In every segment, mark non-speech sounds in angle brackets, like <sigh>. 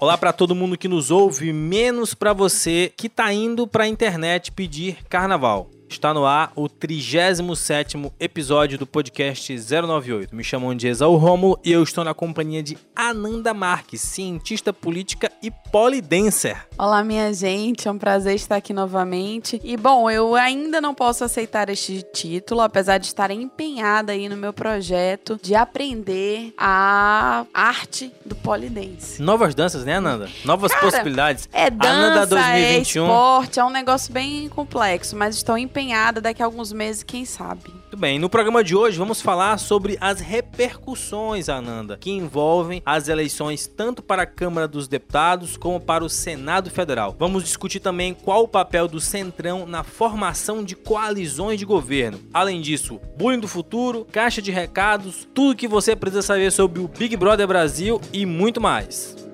Olá para todo mundo que nos ouve, menos para você que tá indo para a internet pedir carnaval. Está no ar o 37º episódio do podcast 098. Me chamam de Exaú Romulo e eu estou na companhia de Ananda Marques, cientista política e polidancer. Olá, minha gente, é um prazer estar aqui novamente. E bom, eu ainda não posso aceitar este título, apesar de estar empenhada aí no meu projeto de aprender a arte do polidense. Novas danças, né, Ananda? Novas Cara, possibilidades. É dança, Ananda é 2021. esporte, é um negócio bem complexo, mas estou empenhada daqui a alguns meses, quem sabe. Muito bem, no programa de hoje vamos falar sobre as repercussões, Ananda, que envolvem as eleições tanto para a Câmara dos Deputados como para o Senado Federal. Vamos discutir também qual o papel do Centrão na formação de coalizões de governo. Além disso, bullying do futuro, caixa de recados, tudo que você precisa saber sobre o Big Brother Brasil e muito mais.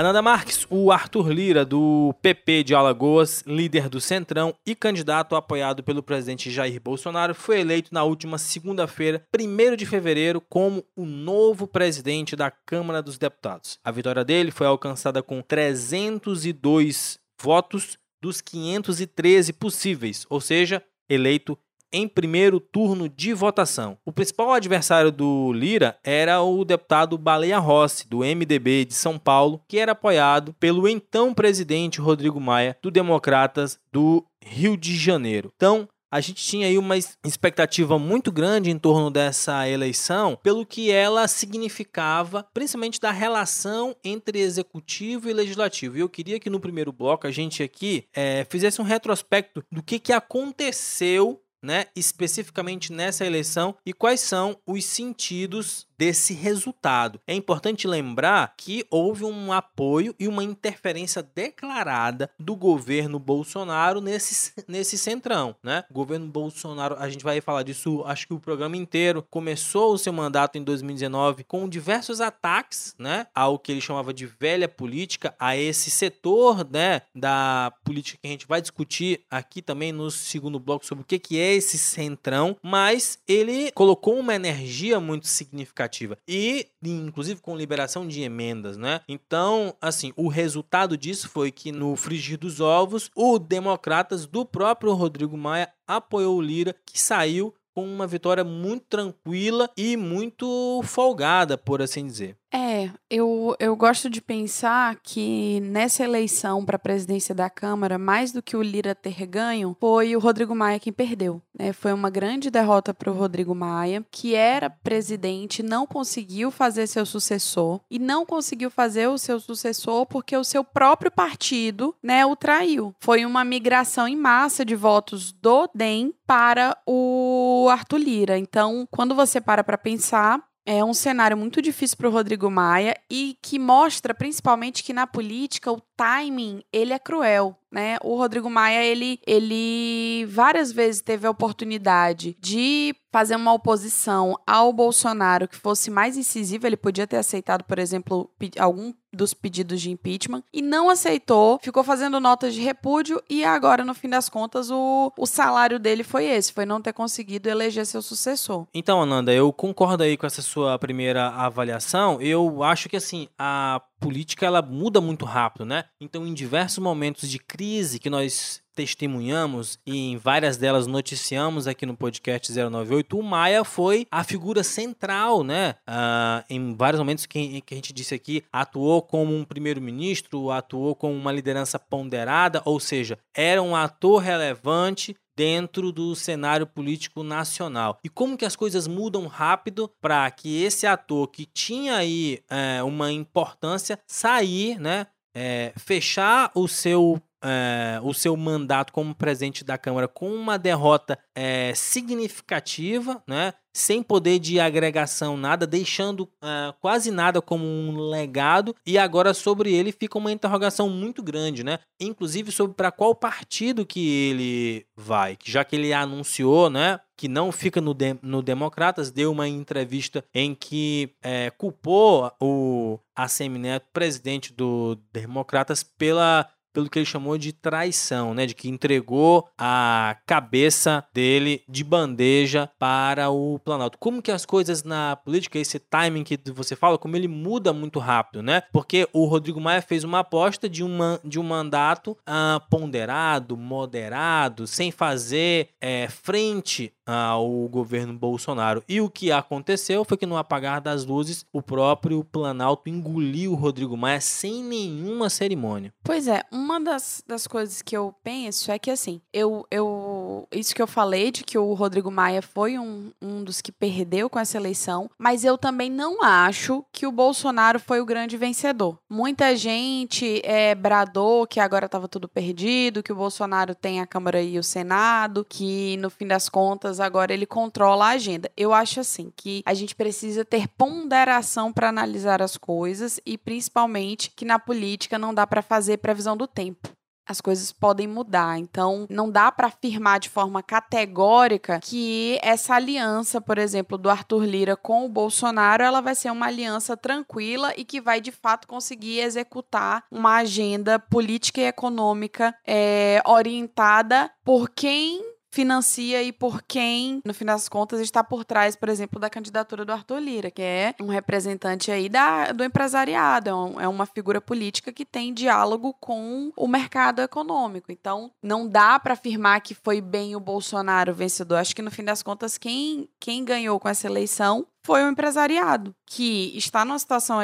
Ananda Marques, o Arthur Lira, do PP de Alagoas, líder do Centrão e candidato apoiado pelo presidente Jair Bolsonaro, foi eleito na última segunda-feira, 1 de fevereiro, como o novo presidente da Câmara dos Deputados. A vitória dele foi alcançada com 302 votos dos 513 possíveis, ou seja, eleito em primeiro turno de votação. O principal adversário do Lira era o deputado Baleia Rossi, do MDB de São Paulo, que era apoiado pelo então presidente Rodrigo Maia, do Democratas do Rio de Janeiro. Então, a gente tinha aí uma expectativa muito grande em torno dessa eleição, pelo que ela significava, principalmente da relação entre executivo e legislativo. E eu queria que no primeiro bloco a gente aqui é, fizesse um retrospecto do que, que aconteceu né, especificamente nessa eleição e quais são os sentidos desse resultado. É importante lembrar que houve um apoio e uma interferência declarada do governo Bolsonaro nesse, nesse centrão, né? O governo Bolsonaro, a gente vai falar disso, acho que o programa inteiro começou o seu mandato em 2019 com diversos ataques, né, ao que ele chamava de velha política, a esse setor, né, da política que a gente vai discutir aqui também no segundo bloco sobre o que que é esse centrão, mas ele colocou uma energia muito significativa e, inclusive, com liberação de emendas, né? Então, assim, o resultado disso foi que no frigir dos ovos, o Democratas do próprio Rodrigo Maia apoiou o Lira, que saiu com uma vitória muito tranquila e muito folgada, por assim dizer. É, eu, eu gosto de pensar que nessa eleição para a presidência da Câmara, mais do que o Lira ter ganho, foi o Rodrigo Maia quem perdeu. Né? Foi uma grande derrota para o Rodrigo Maia, que era presidente, não conseguiu fazer seu sucessor e não conseguiu fazer o seu sucessor porque o seu próprio partido né, o traiu. Foi uma migração em massa de votos do DEM para o Arthur Lira. Então, quando você para para pensar, é um cenário muito difícil para o Rodrigo Maia e que mostra principalmente que na política o timing ele é cruel, né? O Rodrigo Maia ele, ele várias vezes teve a oportunidade de fazer uma oposição ao Bolsonaro que fosse mais incisiva. Ele podia ter aceitado, por exemplo, algum dos pedidos de impeachment e não aceitou, ficou fazendo notas de repúdio e agora, no fim das contas, o, o salário dele foi esse, foi não ter conseguido eleger seu sucessor. Então, Ananda, eu concordo aí com essa sua primeira avaliação. Eu acho que assim, a política ela muda muito rápido, né? Então, em diversos momentos de crise que nós testemunhamos e em várias delas noticiamos aqui no podcast 098, o Maia foi a figura central, né? Uh, em vários momentos que, que a gente disse aqui, atuou como um primeiro-ministro, atuou como uma liderança ponderada, ou seja, era um ator relevante dentro do cenário político nacional. E como que as coisas mudam rápido para que esse ator que tinha aí é, uma importância sair, né? É, fechar o seu é, o seu mandato como presidente da Câmara com uma derrota é, significativa, né? sem poder de agregação nada, deixando uh, quase nada como um legado. E agora sobre ele fica uma interrogação muito grande, né? Inclusive sobre para qual partido que ele vai, já que ele anunciou, né? Que não fica no, de, no Democratas, deu uma entrevista em que é, culpou o Assemineto, presidente do Democratas, pela pelo que ele chamou de traição, né? De que entregou a cabeça dele de bandeja para o Planalto. Como que as coisas na política, esse timing que você fala, como ele muda muito rápido, né? Porque o Rodrigo Maia fez uma aposta de, uma, de um mandato ah, ponderado, moderado, sem fazer é, frente ao governo Bolsonaro. E o que aconteceu foi que no apagar das luzes, o próprio Planalto engoliu o Rodrigo Maia sem nenhuma cerimônia. Pois é, uma das, das coisas que eu penso é que assim, eu, eu isso que eu falei de que o Rodrigo Maia foi um, um dos que perdeu com essa eleição, mas eu também não acho que o Bolsonaro foi o grande vencedor. Muita gente é, bradou que agora estava tudo perdido, que o Bolsonaro tem a Câmara e o Senado, que no fim das contas agora ele controla a agenda. Eu acho assim que a gente precisa ter ponderação para analisar as coisas e principalmente que na política não dá para fazer previsão do tempo as coisas podem mudar. Então, não dá para afirmar de forma categórica que essa aliança, por exemplo, do Arthur Lira com o Bolsonaro, ela vai ser uma aliança tranquila e que vai de fato conseguir executar uma agenda política e econômica é, orientada por quem financia e por quem, no fim das contas, está por trás, por exemplo, da candidatura do Arthur Lira, que é um representante aí da, do empresariado, é, um, é uma figura política que tem diálogo com o mercado econômico. Então, não dá para afirmar que foi bem o Bolsonaro vencedor. Acho que, no fim das contas, quem, quem ganhou com essa eleição foi o empresariado, que está numa situação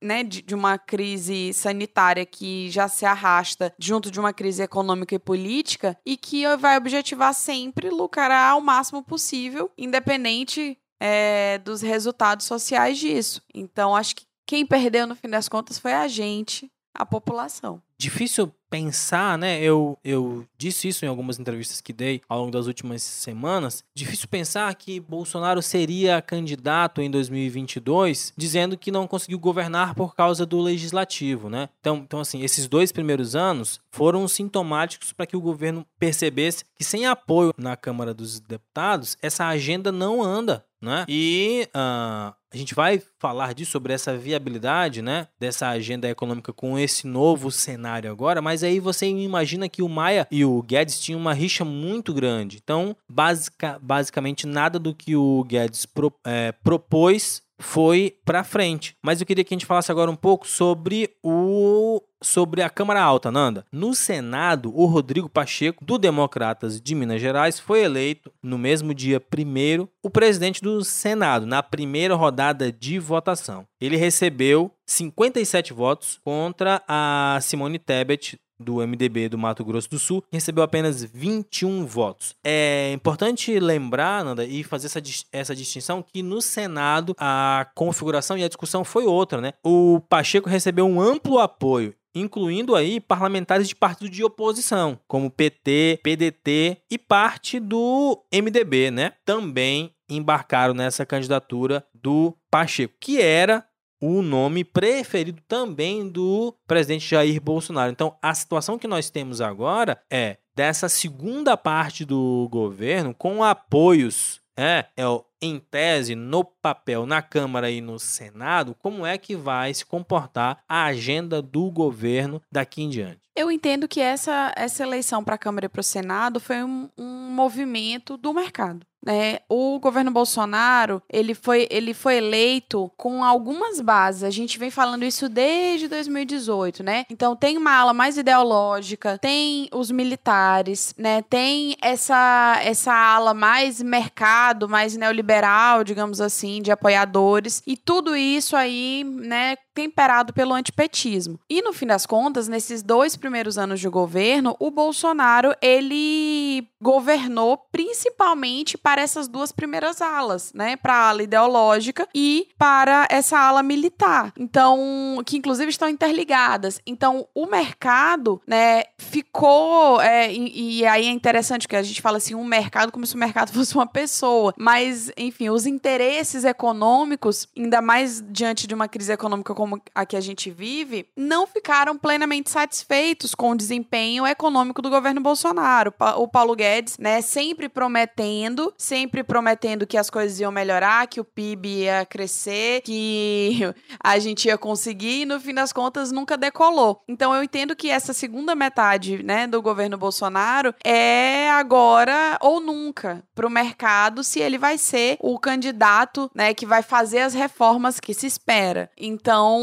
né, de, de, uma crise sanitária que já se arrasta junto de uma crise econômica e política e que vai objetivar sempre lucrar ao máximo possível, independente é, dos resultados sociais disso. Então, acho que quem perdeu no fim das contas foi a gente, a população. Difícil pensar, né? Eu, eu disse isso em algumas entrevistas que dei ao longo das últimas semanas. Difícil pensar que Bolsonaro seria candidato em 2022 dizendo que não conseguiu governar por causa do legislativo, né? Então, então assim, esses dois primeiros anos foram sintomáticos para que o governo percebesse que sem apoio na Câmara dos Deputados, essa agenda não anda. Né? E uh, a gente vai falar disso sobre essa viabilidade, né, dessa agenda econômica com esse novo cenário agora, mas aí você imagina que o Maia e o Guedes tinham uma rixa muito grande. Então, basic, basicamente nada do que o Guedes pro, é, propôs foi para frente. Mas eu queria que a gente falasse agora um pouco sobre o sobre a Câmara Alta, Nanda. No Senado, o Rodrigo Pacheco, do Democratas de Minas Gerais, foi eleito no mesmo dia primeiro o presidente do Senado, na primeira rodada de votação. Ele recebeu 57 votos contra a Simone Tebet do MDB do Mato Grosso do Sul, recebeu apenas 21 votos. É importante lembrar, Nanda, e fazer essa, essa distinção que no Senado a configuração e a discussão foi outra, né? O Pacheco recebeu um amplo apoio incluindo aí parlamentares de partidos de oposição, como PT, PDT e parte do MDB, né? Também embarcaram nessa candidatura do Pacheco, que era o nome preferido também do presidente Jair Bolsonaro. Então, a situação que nós temos agora é dessa segunda parte do governo com apoios, é, é em tese, no papel, na Câmara e no Senado, como é que vai se comportar a agenda do governo daqui em diante? Eu entendo que essa, essa eleição para a Câmara e para o Senado foi um, um movimento do mercado. É, o governo Bolsonaro ele foi, ele foi eleito com algumas bases. A gente vem falando isso desde 2018, né? Então tem uma ala mais ideológica, tem os militares, né? Tem essa essa ala mais mercado, mais neoliberal, digamos assim, de apoiadores e tudo isso aí, né? Temperado pelo antipetismo. E no fim das contas, nesses dois primeiros anos de governo, o Bolsonaro ele governou principalmente para essas duas primeiras alas, né? Para a ala ideológica e para essa ala militar. Então, que inclusive estão interligadas. Então, o mercado, né, ficou. É, e, e, aí é interessante que a gente fala assim, um mercado como se o mercado <laughs> fosse uma pessoa. Mas, enfim, os interesses econômicos, ainda mais diante de uma crise econômica como a que a gente vive, não ficaram plenamente satisfeitos com o desempenho econômico do governo Bolsonaro. O Paulo Guedes, né, sempre prometendo, sempre prometendo que as coisas iam melhorar, que o PIB ia crescer, que <laughs> a gente ia conseguir e no fim das contas nunca decolou. Então eu entendo que essa segunda metade, né, do governo Bolsonaro é agora ou nunca para o mercado se ele vai ser o candidato, né, que vai fazer as reformas que se espera. Então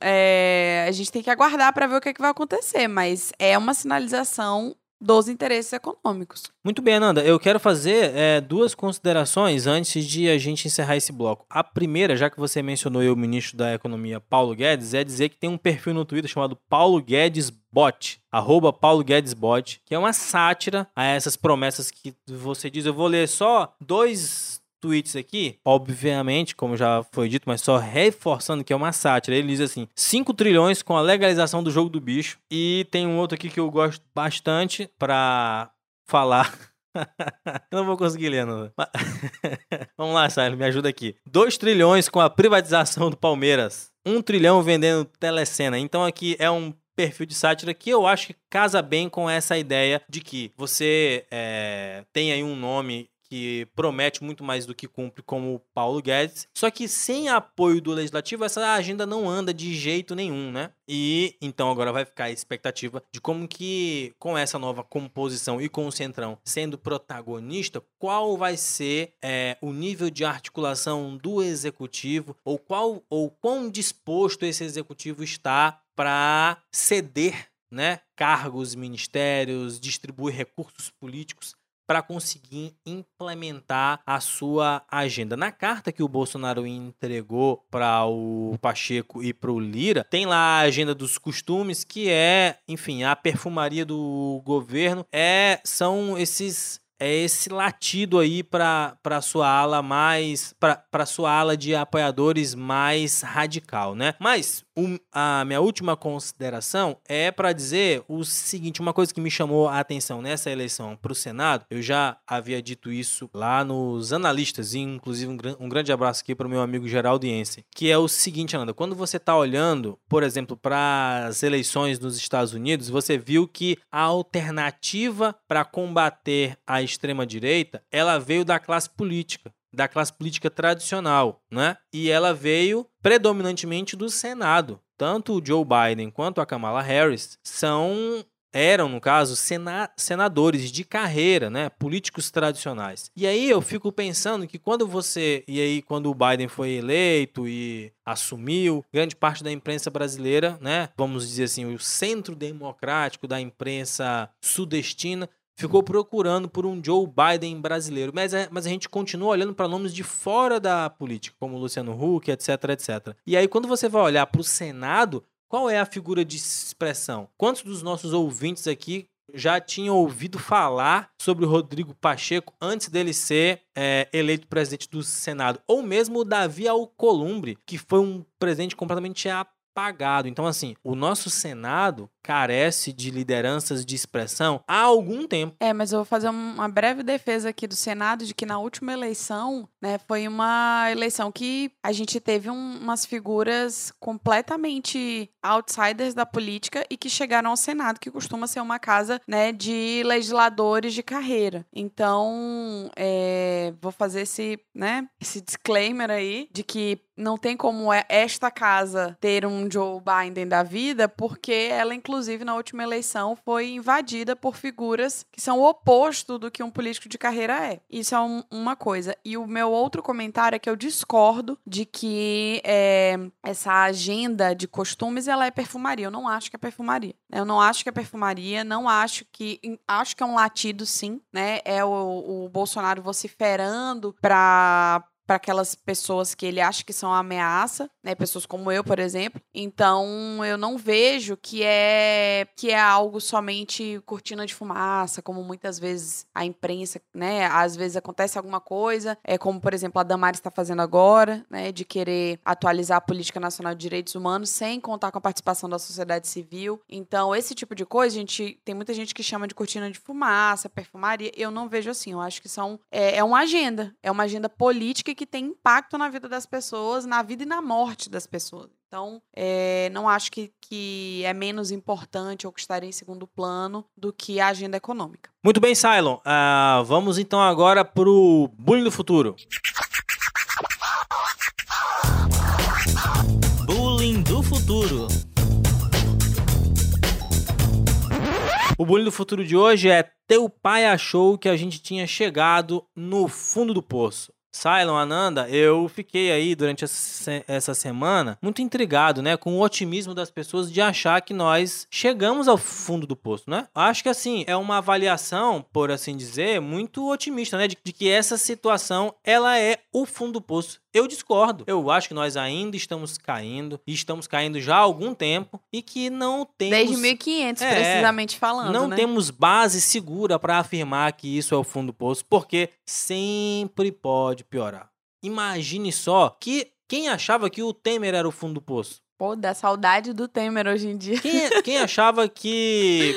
é, a gente tem que aguardar para ver o que, é que vai acontecer, mas é uma sinalização dos interesses econômicos. Muito bem, Ananda. Eu quero fazer é, duas considerações antes de a gente encerrar esse bloco. A primeira, já que você mencionou o ministro da Economia, Paulo Guedes, é dizer que tem um perfil no Twitter chamado Paulo Guedes Bot, arroba Paulo Guedes Bot, que é uma sátira a essas promessas que você diz. Eu vou ler só dois tweets aqui, obviamente, como já foi dito, mas só reforçando que é uma sátira. Ele diz assim: 5 trilhões com a legalização do jogo do bicho. E tem um outro aqui que eu gosto bastante para falar. <laughs> eu não vou conseguir ler, não. <laughs> Vamos lá, Sérgio, me ajuda aqui. 2 trilhões com a privatização do Palmeiras. 1 um trilhão vendendo telecena. Então aqui é um perfil de sátira que eu acho que casa bem com essa ideia de que você é, tem aí um nome que promete muito mais do que cumpre, como o Paulo Guedes. Só que sem apoio do legislativo, essa agenda não anda de jeito nenhum, né? E então agora vai ficar a expectativa de como que, com essa nova composição e com o Centrão sendo protagonista, qual vai ser é, o nível de articulação do executivo, ou qual ou quão disposto esse executivo está para ceder né, cargos, ministérios, distribuir recursos políticos para conseguir implementar a sua agenda. Na carta que o Bolsonaro entregou para o Pacheco e para o Lira, tem lá a agenda dos costumes, que é, enfim, a perfumaria do governo, é são esses é esse latido aí para sua ala mais para sua ala de apoiadores mais radical, né? Mas um, a minha última consideração é para dizer o seguinte, uma coisa que me chamou a atenção nessa eleição para o Senado, eu já havia dito isso lá nos analistas, e inclusive um, um grande abraço aqui para o meu amigo Geraldo Yense, que é o seguinte, Ananda, quando você está olhando, por exemplo, para as eleições nos Estados Unidos, você viu que a alternativa para combater a extrema-direita, ela veio da classe política, da classe política tradicional, né? E ela veio predominantemente do Senado. Tanto o Joe Biden quanto a Kamala Harris são eram, no caso, sena senadores de carreira, né, políticos tradicionais. E aí eu fico pensando que quando você, e aí quando o Biden foi eleito e assumiu, grande parte da imprensa brasileira, né, vamos dizer assim, o centro democrático da imprensa sudestina ficou procurando por um Joe Biden brasileiro. Mas, é, mas a gente continua olhando para nomes de fora da política, como Luciano Huck, etc, etc. E aí, quando você vai olhar para o Senado, qual é a figura de expressão? Quantos dos nossos ouvintes aqui já tinham ouvido falar sobre o Rodrigo Pacheco antes dele ser é, eleito presidente do Senado? Ou mesmo o Davi Alcolumbre, que foi um presidente completamente apagado. Então, assim, o nosso Senado carece de lideranças de expressão há algum tempo. É, mas eu vou fazer uma breve defesa aqui do Senado de que na última eleição, né, foi uma eleição que a gente teve um, umas figuras completamente outsiders da política e que chegaram ao Senado, que costuma ser uma casa, né, de legisladores de carreira. Então, é, vou fazer esse, né, esse disclaimer aí de que não tem como é, esta casa ter um Joe Biden da vida, porque ela, inclusive, na última eleição, foi invadida por figuras que são o oposto do que um político de carreira é. Isso é um, uma coisa. E o meu outro comentário é que eu discordo de que é, essa agenda de costumes ela é perfumaria. Eu não acho que é perfumaria. Eu não acho que é perfumaria, não acho que. Acho que é um latido, sim, né? É o, o Bolsonaro vociferando para para aquelas pessoas que ele acha que são ameaça, né? Pessoas como eu, por exemplo. Então, eu não vejo que é que é algo somente cortina de fumaça, como muitas vezes a imprensa, né? Às vezes acontece alguma coisa, é como, por exemplo, a Damares está fazendo agora, né? De querer atualizar a política nacional de direitos humanos sem contar com a participação da sociedade civil. Então, esse tipo de coisa, a gente tem muita gente que chama de cortina de fumaça, perfumaria. Eu não vejo assim. Eu acho que são é, é uma agenda, é uma agenda política que tem impacto na vida das pessoas, na vida e na morte das pessoas. Então, é, não acho que, que é menos importante ou que estaria em segundo plano do que a agenda econômica. Muito bem, Cylon. Uh, vamos então agora para o bullying do futuro. Bullying do futuro. O bullying do futuro de hoje é teu pai achou que a gente tinha chegado no fundo do poço. Cylon, Ananda, eu fiquei aí durante essa semana muito intrigado, né, com o otimismo das pessoas de achar que nós chegamos ao fundo do poço, né? Acho que assim, é uma avaliação, por assim dizer, muito otimista, né, de, de que essa situação ela é o fundo do poço. Eu discordo. Eu acho que nós ainda estamos caindo, e estamos caindo já há algum tempo, e que não temos. Desde 1500, é, precisamente falando. Não né? temos base segura para afirmar que isso é o fundo do poço, porque sempre pode piorar. Imagine só que quem achava que o Temer era o fundo do poço? Pô, dá saudade do Temer hoje em dia. Quem, quem <laughs> achava que,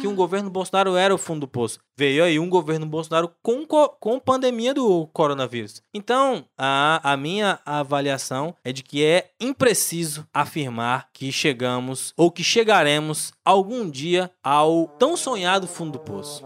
que um governo Bolsonaro era o fundo do poço? Veio aí um governo Bolsonaro com, com pandemia do coronavírus. Então, a, a minha avaliação é de que é impreciso afirmar que chegamos ou que chegaremos algum dia ao tão sonhado fundo do poço.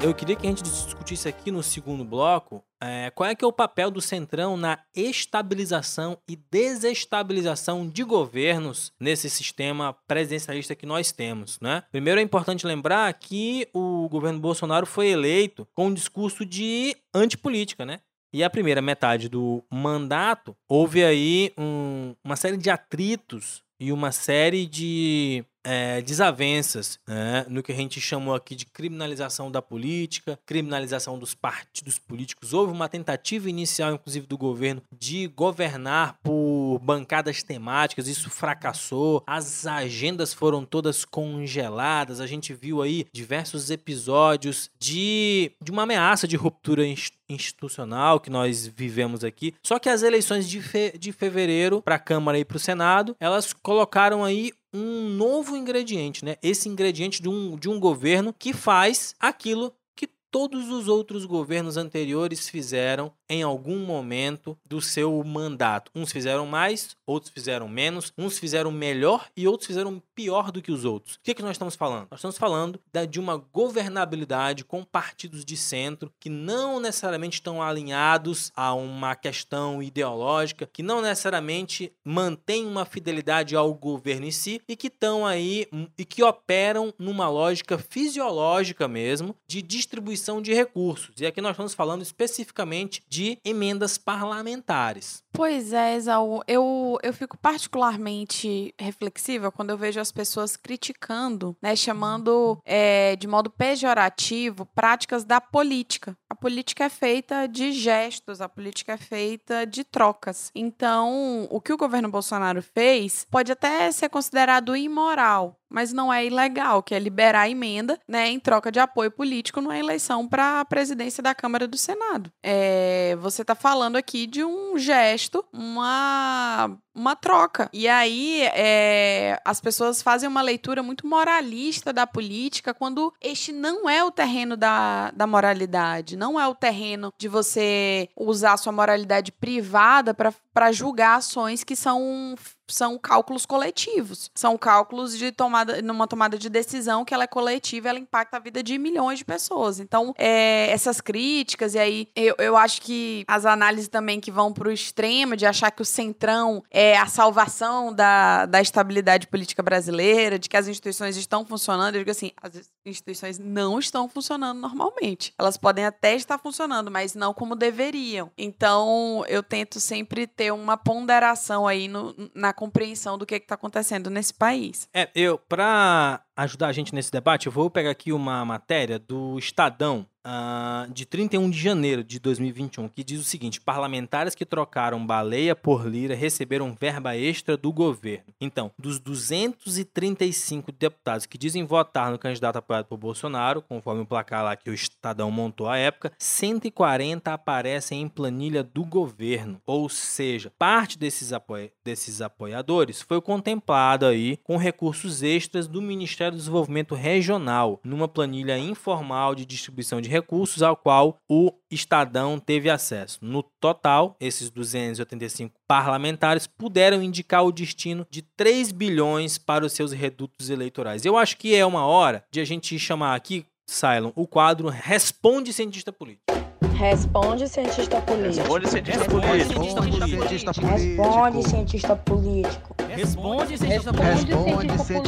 Eu queria que a gente discutisse aqui no segundo bloco é, qual é que é o papel do Centrão na estabilização e desestabilização de governos nesse sistema presidencialista que nós temos. Né? Primeiro é importante lembrar que o governo Bolsonaro foi eleito com um discurso de antipolítica, né? E a primeira metade do mandato houve aí um, uma série de atritos e uma série de é, desavenças né, no que a gente chamou aqui de criminalização da política, criminalização dos partidos políticos. Houve uma tentativa inicial, inclusive, do governo de governar por bancadas temáticas, isso fracassou, as agendas foram todas congeladas, a gente viu aí diversos episódios de, de uma ameaça de ruptura institucional que nós vivemos aqui. Só que as eleições de, fe de fevereiro para a Câmara e para o Senado, elas colocaram aí um novo ingrediente, né? Esse ingrediente de um, de um governo que faz aquilo que todos os outros governos anteriores fizeram em algum momento do seu mandato. Uns fizeram mais, outros fizeram menos, uns fizeram melhor e outros fizeram pior do que os outros. O que, é que nós estamos falando? Nós estamos falando de uma governabilidade com partidos de centro que não necessariamente estão alinhados a uma questão ideológica, que não necessariamente mantêm uma fidelidade ao governo em si e que estão aí hum, e que operam numa lógica fisiológica mesmo de distribuição de recursos. E aqui nós estamos falando especificamente de de emendas parlamentares. Pois é, Exaú. Eu, eu fico particularmente reflexiva quando eu vejo as pessoas criticando, né, chamando é, de modo pejorativo práticas da política. A política é feita de gestos, a política é feita de trocas. Então, o que o governo Bolsonaro fez pode até ser considerado imoral, mas não é ilegal, que é liberar emenda, né, em troca de apoio político numa eleição para a presidência da Câmara do Senado. É, você está falando aqui de um gesto, uma uma troca. E aí é, as pessoas fazem uma leitura muito moralista da política quando este não é o terreno da, da moralidade, não é o terreno de você usar sua moralidade privada para julgar ações que são são cálculos coletivos. São cálculos de tomada, numa tomada de decisão que ela é coletiva, ela impacta a vida de milhões de pessoas. Então, é, essas críticas, e aí eu, eu acho que as análises também que vão para o extremo de achar que o centrão é a salvação da, da estabilidade política brasileira, de que as instituições estão funcionando, eu digo assim, as instituições não estão funcionando normalmente. Elas podem até estar funcionando, mas não como deveriam. Então, eu tento sempre ter uma ponderação aí no, na compreensão do que está acontecendo nesse país. É, eu, para ajudar a gente nesse debate, eu vou pegar aqui uma matéria do Estadão, uh, de 31 de janeiro de 2021, que diz o seguinte: parlamentares que trocaram baleia por lira receberam verba extra do governo. Então, dos 235 deputados que dizem votar no candidato apoiado por Bolsonaro, conforme o placar lá que o Estadão montou à época, 140 aparecem em planilha do governo. Ou seja, parte desses, apoia desses apoiadores foi contemplado aí com recursos extras do Ministério do Desenvolvimento Regional, numa planilha informal de distribuição de recursos ao qual o Estadão teve acesso. No total, esses 285 parlamentares puderam indicar o destino de 3 bilhões para os seus redutos eleitorais. Eu acho que é uma hora de a gente chamar aqui, Cylon, o quadro Responde Cientista Político. Responde, cientista político. Responde, cientista político. Responde, cientista político. Responde, cientista político.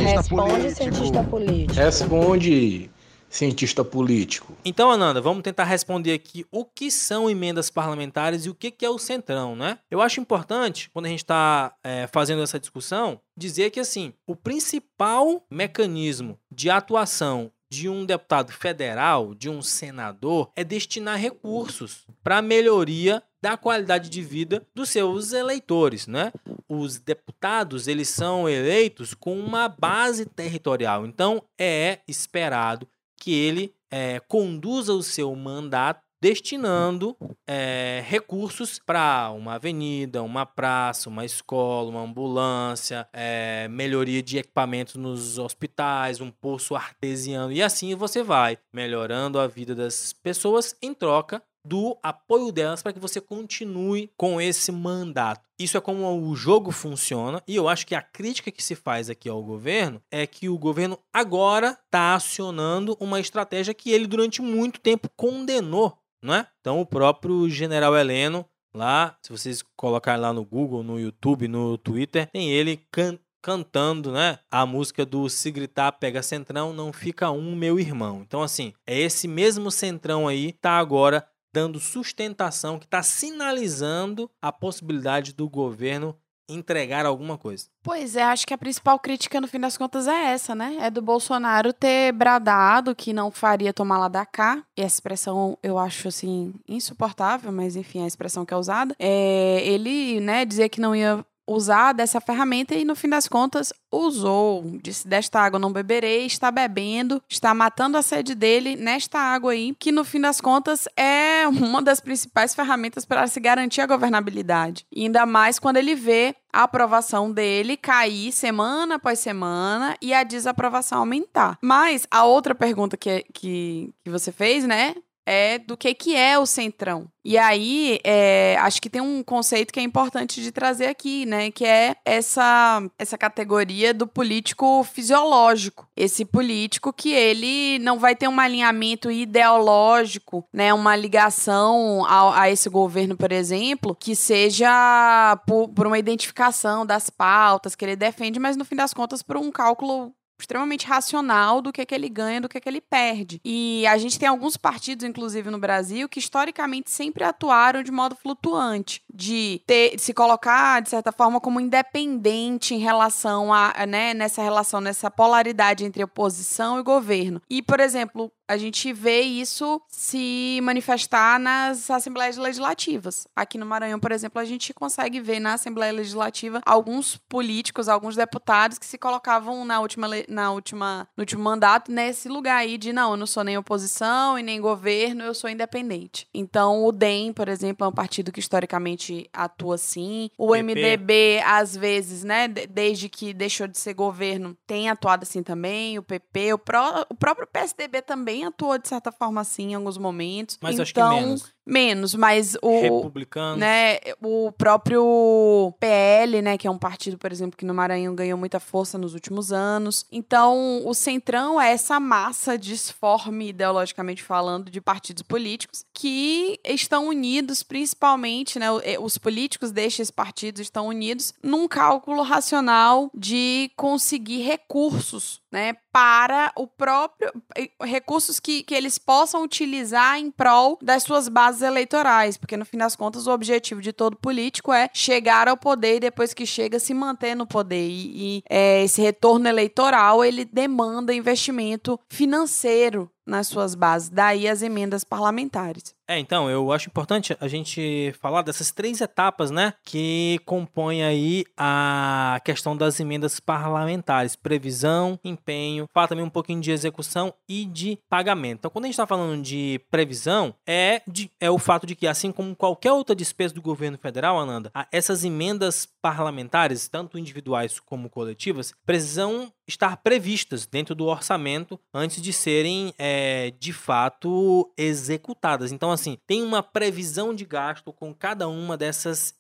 Responde, cientista político. Responde, cientista político. Então, Ananda, vamos tentar responder aqui o que são emendas parlamentares e o que é o centrão, né? Eu acho importante, quando a gente está é, fazendo essa discussão, dizer que, assim, o principal mecanismo de atuação de um deputado federal, de um senador, é destinar recursos para a melhoria da qualidade de vida dos seus eleitores, né? Os deputados, eles são eleitos com uma base territorial. Então, é esperado que ele é, conduza o seu mandato destinando é, recursos para uma avenida, uma praça, uma escola, uma ambulância, é, melhoria de equipamentos nos hospitais, um poço artesiano e assim você vai melhorando a vida das pessoas em troca do apoio delas para que você continue com esse mandato. Isso é como o jogo funciona, e eu acho que a crítica que se faz aqui ao governo é que o governo agora está acionando uma estratégia que ele durante muito tempo condenou, não é? Então o próprio general Heleno lá, se vocês colocarem lá no Google, no YouTube, no Twitter, tem ele can cantando, né, a música do Se Gritar Pega Centrão, não fica um meu irmão. Então assim, é esse mesmo Centrão aí tá agora dando sustentação, que está sinalizando a possibilidade do governo entregar alguma coisa. Pois é, acho que a principal crítica no fim das contas é essa, né? É do Bolsonaro ter bradado que não faria tomar lá da cá. E essa expressão eu acho assim insuportável, mas enfim, é a expressão que é usada. É, ele, né, dizer que não ia usar dessa ferramenta e no fim das contas usou. Disse: Desta água não beberei, está bebendo, está matando a sede dele nesta água aí, que no fim das contas é uma das principais ferramentas para se garantir a governabilidade. E ainda mais quando ele vê a aprovação dele cair semana após semana e a desaprovação aumentar. Mas a outra pergunta que, que, que você fez, né? É do que, que é o centrão. E aí, é, acho que tem um conceito que é importante de trazer aqui, né? Que é essa, essa categoria do político fisiológico. Esse político que ele não vai ter um alinhamento ideológico, né? Uma ligação a, a esse governo, por exemplo, que seja por, por uma identificação das pautas que ele defende, mas no fim das contas por um cálculo extremamente racional do que, é que ele ganha, do que, é que ele perde. E a gente tem alguns partidos, inclusive no Brasil, que historicamente sempre atuaram de modo flutuante, de ter, se colocar, de certa forma, como independente em relação a, né, nessa relação, nessa polaridade entre oposição e governo. E, por exemplo, a gente vê isso se manifestar nas assembleias legislativas. Aqui no Maranhão, por exemplo, a gente consegue ver na Assembleia Legislativa alguns políticos, alguns deputados que se colocavam na última na última, no último mandato nesse lugar aí de não, eu não sou nem oposição e nem governo, eu sou independente. Então, o DEM, por exemplo, é um partido que historicamente atua assim. O PP. MDB, às vezes, né, desde que deixou de ser governo, tem atuado assim também. O PP, o, pró o próprio PSDB também atuou de certa forma assim em alguns momentos. Mas então, acho que então, menos. Menos, mas o. Republicano. Né, o próprio PL, né, que é um partido, por exemplo, que no Maranhão ganhou muita força nos últimos anos. Então, o Centrão é essa massa disforme, ideologicamente falando, de partidos políticos que estão unidos, principalmente, né, os políticos destes partidos estão unidos num cálculo racional de conseguir recursos né, para o próprio recursos que, que eles possam utilizar em prol das suas bases eleitorais, porque no fim das contas o objetivo de todo político é chegar ao poder e depois que chega se manter no poder. E, e é, esse retorno eleitoral ele demanda investimento financeiro nas suas bases, daí as emendas parlamentares. É, então, eu acho importante a gente falar dessas três etapas, né, que compõem aí a questão das emendas parlamentares: previsão, empenho, fala também um pouquinho de execução e de pagamento. Então, quando a gente está falando de previsão, é, de, é o fato de que, assim como qualquer outra despesa do governo federal, Ananda, essas emendas parlamentares, tanto individuais como coletivas, precisam estar previstas dentro do orçamento antes de serem é, de fato executadas. Então, assim, tem uma previsão de gasto com cada uma dessas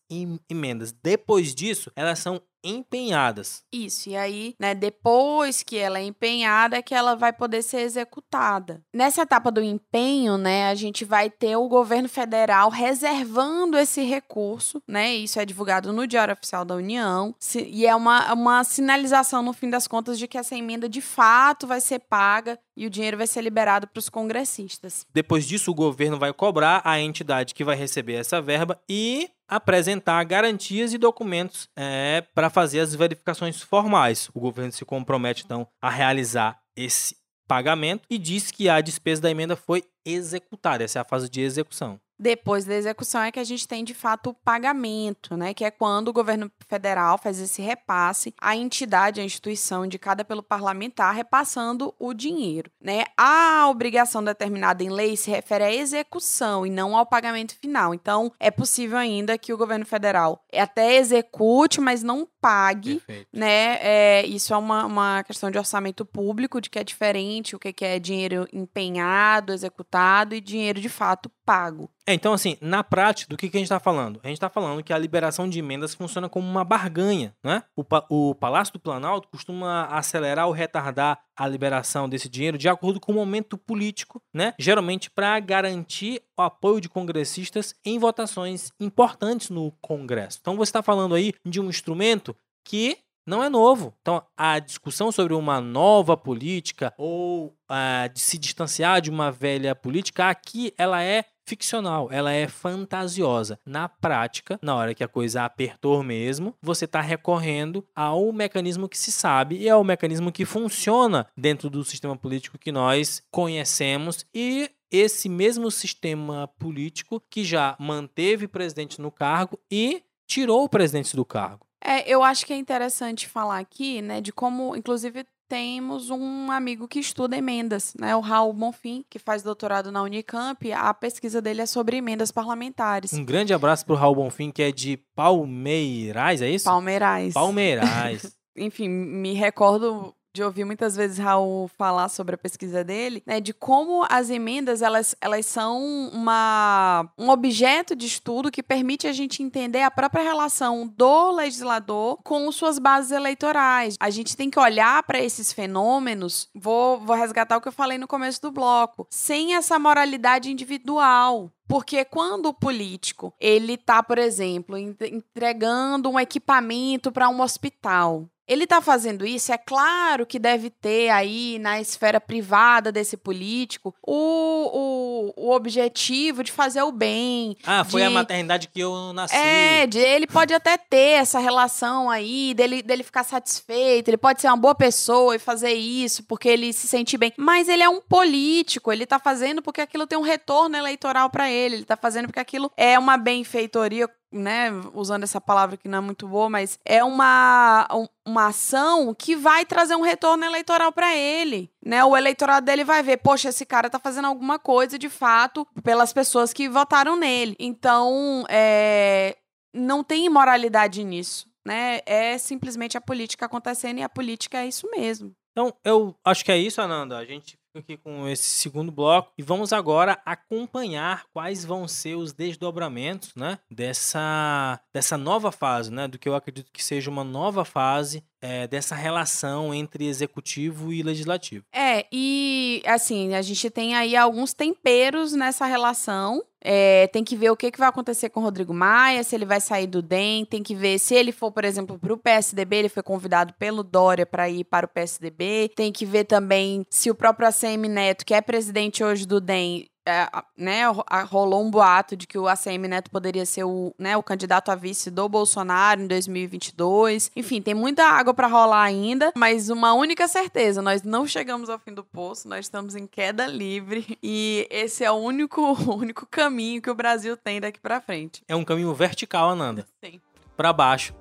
emendas. Depois disso, elas são empenhadas. Isso, e aí, né, depois que ela é empenhada, é que ela vai poder ser executada. Nessa etapa do empenho, né, a gente vai ter o governo federal reservando esse recurso, né, isso é divulgado no Diário Oficial da União, e é uma, uma sinalização, no fim das contas, de que essa emenda de fato vai ser paga e o dinheiro vai ser liberado para os congressistas. Depois disso, o governo vai cobrar a entidade que vai receber essa verba e apresentar garantias e documentos é, para fazer as verificações formais. O governo se compromete, então, a realizar esse pagamento e diz que a despesa da emenda foi executada. Essa é a fase de execução. Depois da execução é que a gente tem de fato o pagamento, né? Que é quando o governo federal faz esse repasse à entidade, à instituição indicada pelo parlamentar, repassando o dinheiro, né? A obrigação determinada em lei se refere à execução e não ao pagamento final. Então, é possível ainda que o governo federal até execute, mas não pague, Perfeito. né? É, isso é uma, uma questão de orçamento público, de que é diferente o que é dinheiro empenhado, executado e dinheiro de fato pago. É, então, assim, na prática, do que, que a gente está falando? A gente está falando que a liberação de emendas funciona como uma barganha, né? O, o Palácio do Planalto costuma acelerar ou retardar a liberação desse dinheiro de acordo com o momento político, né? Geralmente para garantir o apoio de congressistas em votações importantes no Congresso. Então, você está falando aí de um instrumento que não é novo. Então, a discussão sobre uma nova política ou uh, de se distanciar de uma velha política, aqui ela é ficcional, ela é fantasiosa. Na prática, na hora que a coisa apertou mesmo, você está recorrendo ao mecanismo que se sabe e ao mecanismo que funciona dentro do sistema político que nós conhecemos e esse mesmo sistema político que já manteve presidente no cargo e tirou o presidente do cargo. É, eu acho que é interessante falar aqui, né, de como, inclusive, temos um amigo que estuda emendas, né? O Raul Bonfim, que faz doutorado na Unicamp. A pesquisa dele é sobre emendas parlamentares. Um grande abraço para o Raul Bonfim, que é de Palmeirais, é isso? Palmeirais. Palmeirais. <laughs> Enfim, me recordo de ouvir muitas vezes Raul falar sobre a pesquisa dele, né, de como as emendas elas, elas são uma, um objeto de estudo que permite a gente entender a própria relação do legislador com suas bases eleitorais. A gente tem que olhar para esses fenômenos, vou, vou resgatar o que eu falei no começo do bloco, sem essa moralidade individual. Porque quando o político, ele tá, por exemplo, entregando um equipamento para um hospital, ele está fazendo isso, é claro que deve ter aí na esfera privada desse político o, o, o objetivo de fazer o bem. Ah, foi de, a maternidade que eu nasci. É, de, ele pode até ter essa relação aí, dele, dele ficar satisfeito, ele pode ser uma boa pessoa e fazer isso porque ele se sente bem. Mas ele é um político, ele está fazendo porque aquilo tem um retorno eleitoral para ele, ele está fazendo porque aquilo é uma benfeitoria né, usando essa palavra que não é muito boa, mas é uma, uma ação que vai trazer um retorno eleitoral para ele, né? O eleitorado dele vai ver, poxa, esse cara tá fazendo alguma coisa de fato pelas pessoas que votaram nele. Então, é, não tem imoralidade nisso, né? É simplesmente a política acontecendo e a política é isso mesmo. Então, eu acho que é isso, Ananda. A gente aqui com esse segundo bloco. E vamos agora acompanhar quais vão ser os desdobramentos, né, dessa dessa nova fase, né, do que eu acredito que seja uma nova fase é, dessa relação entre executivo e legislativo. É, e assim, a gente tem aí alguns temperos nessa relação. É, tem que ver o que, que vai acontecer com o Rodrigo Maia, se ele vai sair do DEM, tem que ver se ele for, por exemplo, para o PSDB, ele foi convidado pelo Dória para ir para o PSDB. Tem que ver também se o próprio ACM Neto, que é presidente hoje do DEM, é, né, rolou um boato de que o ACM Neto poderia ser o, né, o candidato a vice do Bolsonaro em 2022. Enfim, tem muita água para rolar ainda, mas uma única certeza, nós não chegamos ao fim do poço, nós estamos em queda livre <laughs> e esse é o único, <laughs> o único caminho que o Brasil tem daqui para frente. É um caminho vertical, Ananda. Sim. Para baixo.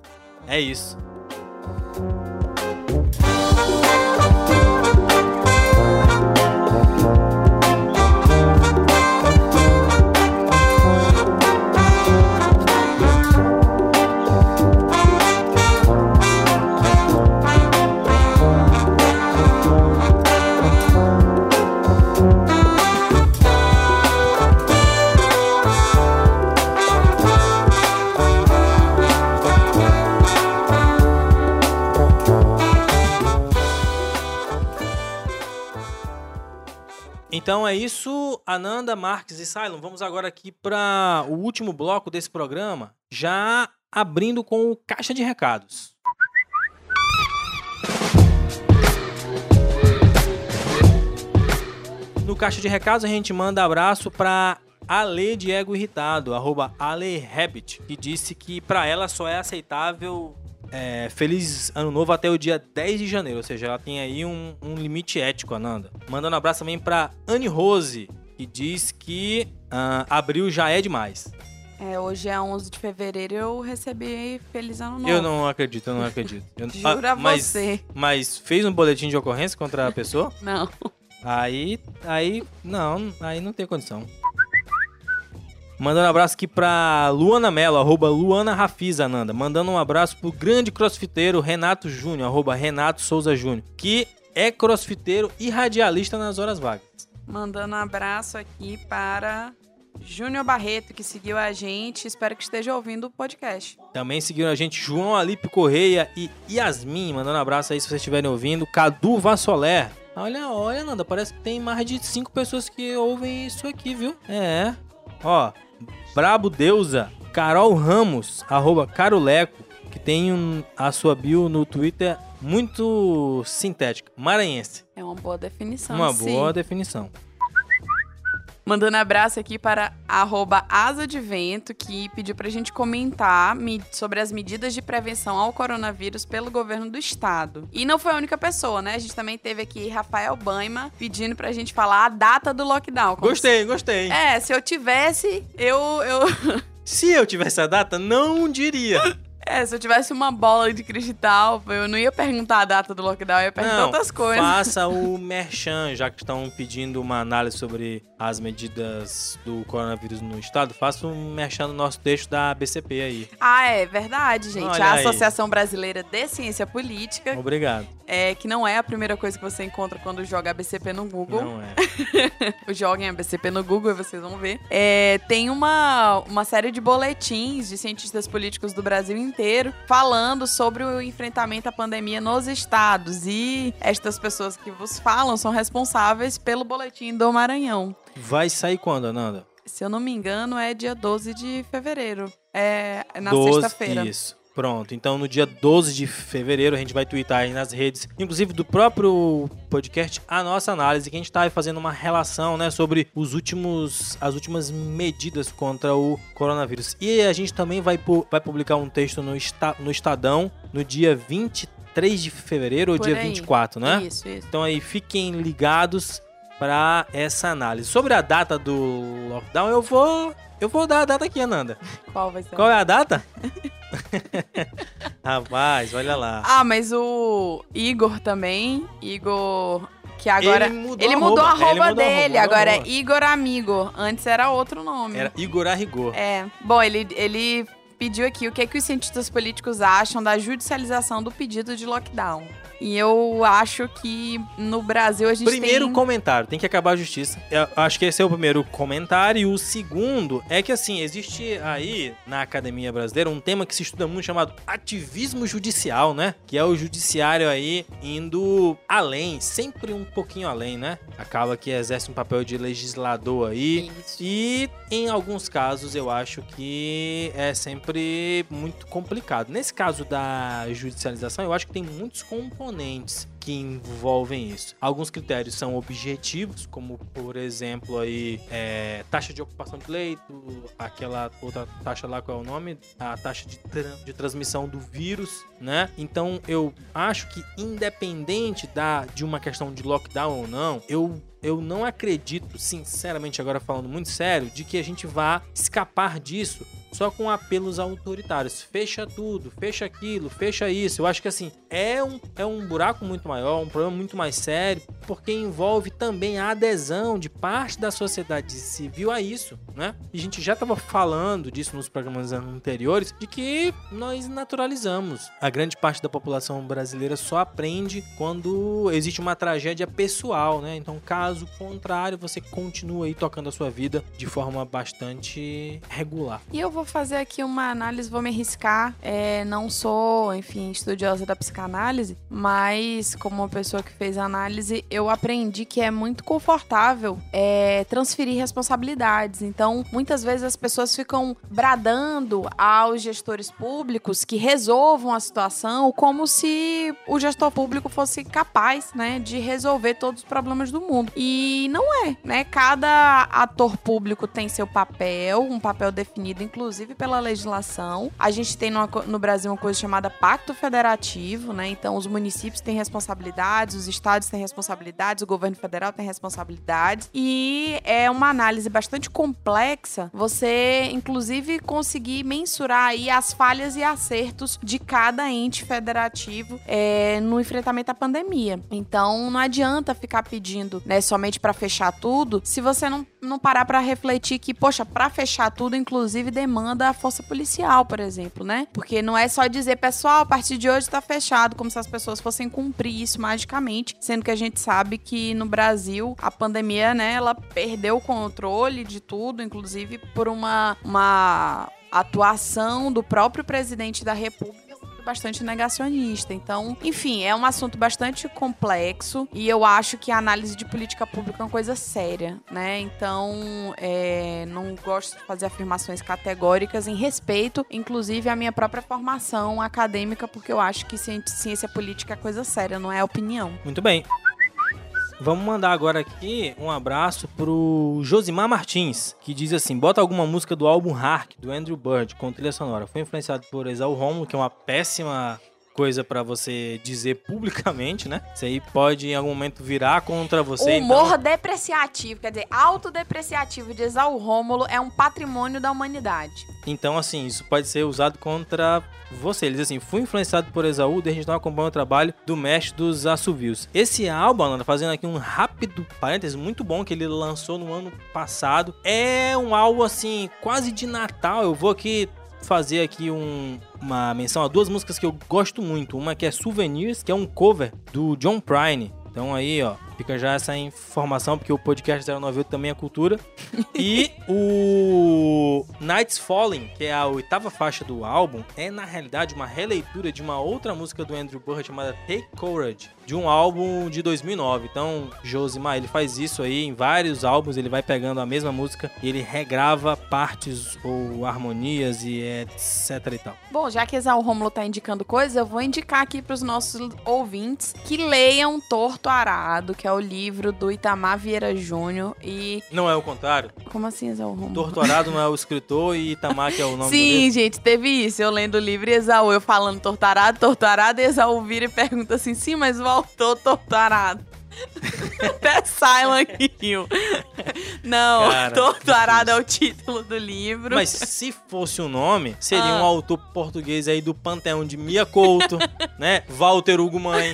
É isso. Então é isso, Ananda, Marques e Silon. Vamos agora aqui para o último bloco desse programa, já abrindo com o caixa de recados. No caixa de recados a gente manda abraço para Ale Diego Irritado, arroba Ale que disse que para ela só é aceitável é, feliz ano novo até o dia 10 de janeiro, ou seja, ela tem aí um, um limite ético, Ananda. Mandando um abraço também pra Anne Rose, que diz que uh, abril já é demais. É, hoje é 11 de fevereiro eu recebi Feliz Ano Novo. Eu não acredito, eu não acredito. Eu, <laughs> Jura ah, mas, você. Mas fez um boletim de ocorrência contra a pessoa? <laughs> não. Aí, aí, não, aí não tem condição. Mandando um abraço aqui pra Luana Mello, arroba Luana Rafiza, Nanda. Mandando um abraço pro grande crossfiteiro Renato Júnior, arroba Renato Souza Júnior, que é crossfiteiro e radialista nas horas vagas. Mandando um abraço aqui para Júnior Barreto, que seguiu a gente. Espero que esteja ouvindo o podcast. Também seguiram a gente João Alipe Correia e Yasmin. Mandando um abraço aí se vocês estiverem ouvindo. Cadu Vassoler. Olha, olha, Nanda, parece que tem mais de cinco pessoas que ouvem isso aqui, viu? É. Ó, Brabo Deusa, Carol Ramos, arroba Caroleco, que tem um, a sua bio no Twitter muito sintética. Maranhense. É uma boa definição. Uma sim. boa definição. Mandando abraço aqui para arroba Asa de Vento, que pediu para a gente comentar sobre as medidas de prevenção ao coronavírus pelo governo do estado. E não foi a única pessoa, né? A gente também teve aqui Rafael Baima pedindo para a gente falar a data do lockdown. Gostei, se... gostei. É, se eu tivesse, eu... eu... <laughs> Se eu tivesse a data, não diria. <laughs> É, se eu tivesse uma bola de cristal, eu não ia perguntar a data do lockdown, eu ia perguntar não, outras coisas. Faça o merchan, já que estão pedindo uma análise sobre as medidas do coronavírus no estado, faça um merchan no nosso texto da BCP aí. Ah, é verdade, gente. Olha a Associação Brasileira de Ciência Política. Obrigado. É, que não é a primeira coisa que você encontra quando joga ABCP no Google. Não é. <laughs> Joguem ABCP no Google e vocês vão ver. É, tem uma, uma série de boletins de cientistas políticos do Brasil inteiro falando sobre o enfrentamento à pandemia nos estados. E estas pessoas que vos falam são responsáveis pelo boletim do Maranhão. Vai sair quando, Ananda? Se eu não me engano, é dia 12 de fevereiro. É, na sexta-feira. Isso. Pronto, então no dia 12 de fevereiro a gente vai twittar aí nas redes, inclusive do próprio podcast, a nossa análise, que a gente está fazendo uma relação, né, sobre os últimos, as últimas medidas contra o coronavírus. E a gente também vai, vai publicar um texto no, no Estadão no dia 23 de fevereiro ou Por dia aí. 24, né? Isso, isso. Então aí fiquem ligados para essa análise. Sobre a data do lockdown, eu vou Eu vou dar a data aqui, Ananda. Qual vai ser? Qual é a data? <laughs> <laughs> Rapaz, olha lá. Ah, mas o Igor também. Igor. Que agora. Ele mudou ele a mudou a arroba. Ele arroba mudou a dele. arroba, agora é arroba. Igor Amigo. Antes era outro nome. Era Igor Arrigor. É. Bom, ele, ele pediu aqui o que, é que os cientistas políticos acham da judicialização do pedido de lockdown. E eu acho que no Brasil a gente Primeiro tem... comentário, tem que acabar a justiça. Eu acho que esse é o primeiro comentário. E o segundo é que, assim, existe aí na academia brasileira um tema que se estuda muito chamado ativismo judicial, né? Que é o judiciário aí indo além, sempre um pouquinho além, né? Acaba que exerce um papel de legislador aí. Isso. E em alguns casos eu acho que é sempre muito complicado. Nesse caso da judicialização, eu acho que tem muitos componentes que envolvem isso. Alguns critérios são objetivos, como por exemplo aí é, taxa de ocupação de leito, aquela outra taxa lá qual é o nome, a taxa de, tran- de transmissão do vírus, né? Então eu acho que independente da de uma questão de lockdown ou não, eu eu não acredito, sinceramente, agora falando muito sério, de que a gente vá escapar disso só com apelos autoritários. Fecha tudo, fecha aquilo, fecha isso. Eu acho que assim, é um, é um buraco muito maior, um problema muito mais sério, porque envolve também a adesão de parte da sociedade civil a isso, né? E a gente já estava falando disso nos programas anteriores, de que nós naturalizamos. A grande parte da população brasileira só aprende quando existe uma tragédia pessoal, né? Então, caso contrário, você continua aí tocando a sua vida de forma bastante regular. E eu vou fazer aqui uma análise, vou me arriscar. É, não sou, enfim, estudiosa da psicanálise, mas como uma pessoa que fez análise, eu aprendi que é muito confortável é, transferir responsabilidades. Então, muitas vezes as pessoas ficam bradando aos gestores públicos que resolvam a situação como se o gestor público fosse capaz, né, de resolver todos os problemas do mundo. E não é, né? Cada ator público tem seu papel, um papel definido, inclusive pela legislação. A gente tem no Brasil uma coisa chamada Pacto Federativo, né? Então, os municípios têm responsabilidades, os estados têm responsabilidades, o governo federal tem responsabilidades. E é uma análise bastante complexa você, inclusive, conseguir mensurar aí as falhas e acertos de cada ente federativo é, no enfrentamento à pandemia. Então, não adianta ficar pedindo, né, somente para fechar tudo, se você não, não parar para refletir que, poxa, para fechar tudo, inclusive, demanda a força policial, por exemplo, né? Porque não é só dizer, pessoal, a partir de hoje tá fechado, como se as pessoas fossem cumprir isso magicamente, sendo que a gente sabe que no Brasil a pandemia, né, ela perdeu o controle de tudo, inclusive por uma, uma atuação do próprio presidente da República bastante negacionista. Então, enfim, é um assunto bastante complexo e eu acho que a análise de política pública é uma coisa séria, né? Então, é, não gosto de fazer afirmações categóricas em respeito, inclusive, à minha própria formação acadêmica, porque eu acho que ci- ciência política é coisa séria, não é opinião. Muito bem. Vamos mandar agora aqui um abraço pro Josimar Martins, que diz assim: bota alguma música do álbum Hark, do Andrew Bird, com trilha sonora. Foi influenciado por Exal Romulo, que é uma péssima coisa pra você dizer publicamente, né? Isso aí pode em algum momento virar contra você. Humor então- depreciativo, quer dizer, autodepreciativo de Exaú Rômulo é um patrimônio da humanidade. Então, assim, isso pode ser usado contra você. Ele diz assim: fui influenciado por Esaú, desde então acompanho o trabalho do mestre dos assovios. Esse álbum, Ananda, fazendo aqui um rápido parênteses, muito bom que ele lançou no ano passado. É um álbum, assim, quase de Natal. Eu vou aqui fazer aqui um- uma menção a duas músicas que eu gosto muito. Uma que é Souvenirs, que é um cover do John Prine. Então aí, ó, fica já essa informação, porque o podcast 098 também é cultura. <laughs> E o Nights Falling, que é a oitava faixa do álbum, é na realidade uma releitura de uma outra música do Andrew Bird chamada Take Courage, de um álbum de 2009. Então, Josimar, ele faz isso aí em vários álbuns, ele vai pegando a mesma música e ele regrava partes ou harmonias e etc e tal. Bom, já que Exaú Rômulo tá indicando coisas, eu vou indicar aqui pros nossos ouvintes que leiam Torto Arado, que é o livro do Itamar Vieira Júnior. E. Não é o contrário? Como assim, Exaú Rômulo? Torturado não é o escritor e Itamar que é o nome do Sim, gente, teve isso. Eu lendo o livro e Exaú, eu falando tortarado, tortarado, e Exaú vira e pergunta assim: sim, mas o autor tortarado. <laughs> Até Silent Hill. Não, Cara, Torto Arado é o título do livro. Mas se fosse o nome, seria Ah. um autor português aí do panteão de Mia Couto, <laughs> né? Walter Hugo Mãe.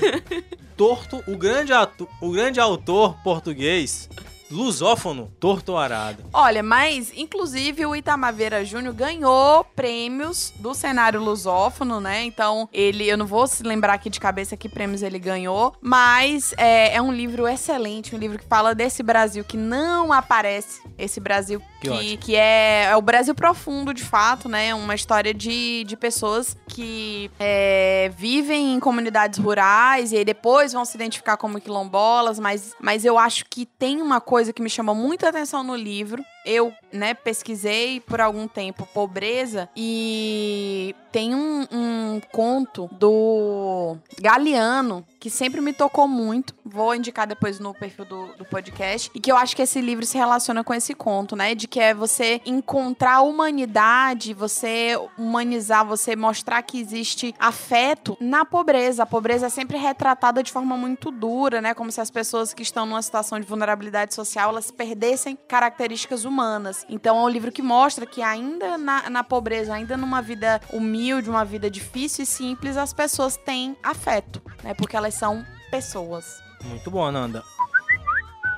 Torto, o grande, atu- o grande autor português, lusófono, Torto Arado. Olha, mas inclusive o Itamar Vieira Júnior ganhou prêmios do cenário lusófono, né? Então, ele, eu não vou se lembrar aqui de cabeça que prêmios ele ganhou, mas é, é um livro excelente, um livro que fala desse Brasil que não aparece, esse Brasil Que que, que é, é o Brasil profundo, de fato, né? Uma história de, de pessoas que é, vivem em comunidades rurais e aí depois vão se identificar como quilombolas, mas, mas eu acho que tem uma coisa que me chamou muita atenção no livro. Eu, né, pesquisei por algum tempo pobreza e tem um, um conto do Galeano que sempre me tocou muito. Vou indicar depois no perfil do, do podcast. E que eu acho que esse livro se relaciona com esse conto, né? De que é você encontrar a humanidade, você humanizar, você mostrar que existe afeto na pobreza. A pobreza é sempre retratada de forma muito dura, né? Como se as pessoas que estão numa situação de vulnerabilidade social, elas perdessem características humanas. Então é um livro que mostra que ainda na, na pobreza, ainda numa vida humilde, uma vida difícil e simples, as pessoas têm afeto, né? Porque elas são pessoas. Muito bom, Nanda.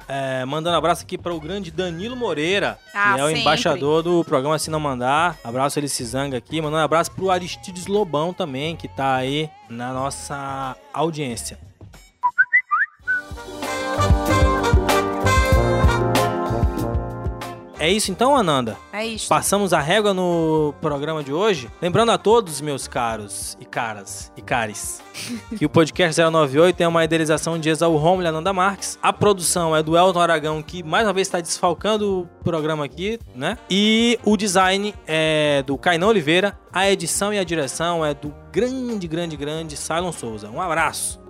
É, mandando abraço aqui para o grande Danilo Moreira, Ah, que é o sempre. embaixador do programa Se Não Mandar. Abraço ele se zanga aqui. Mandando abraço pro Aristides Lobão também, que tá aí na nossa audiência. É isso então, Ananda? É isso. Passamos a régua no programa de hoje. Lembrando a todos, meus caros e caras e cares, <laughs> que o podcast 098 é uma idealização de Exaú Romulo e Ananda Marques. A produção é do Elton Aragão, que mais uma vez está desfalcando o programa aqui, né? E o design é do Cainão Oliveira. A edição e a direção é do grande, grande, grande Silon Souza. Um abraço.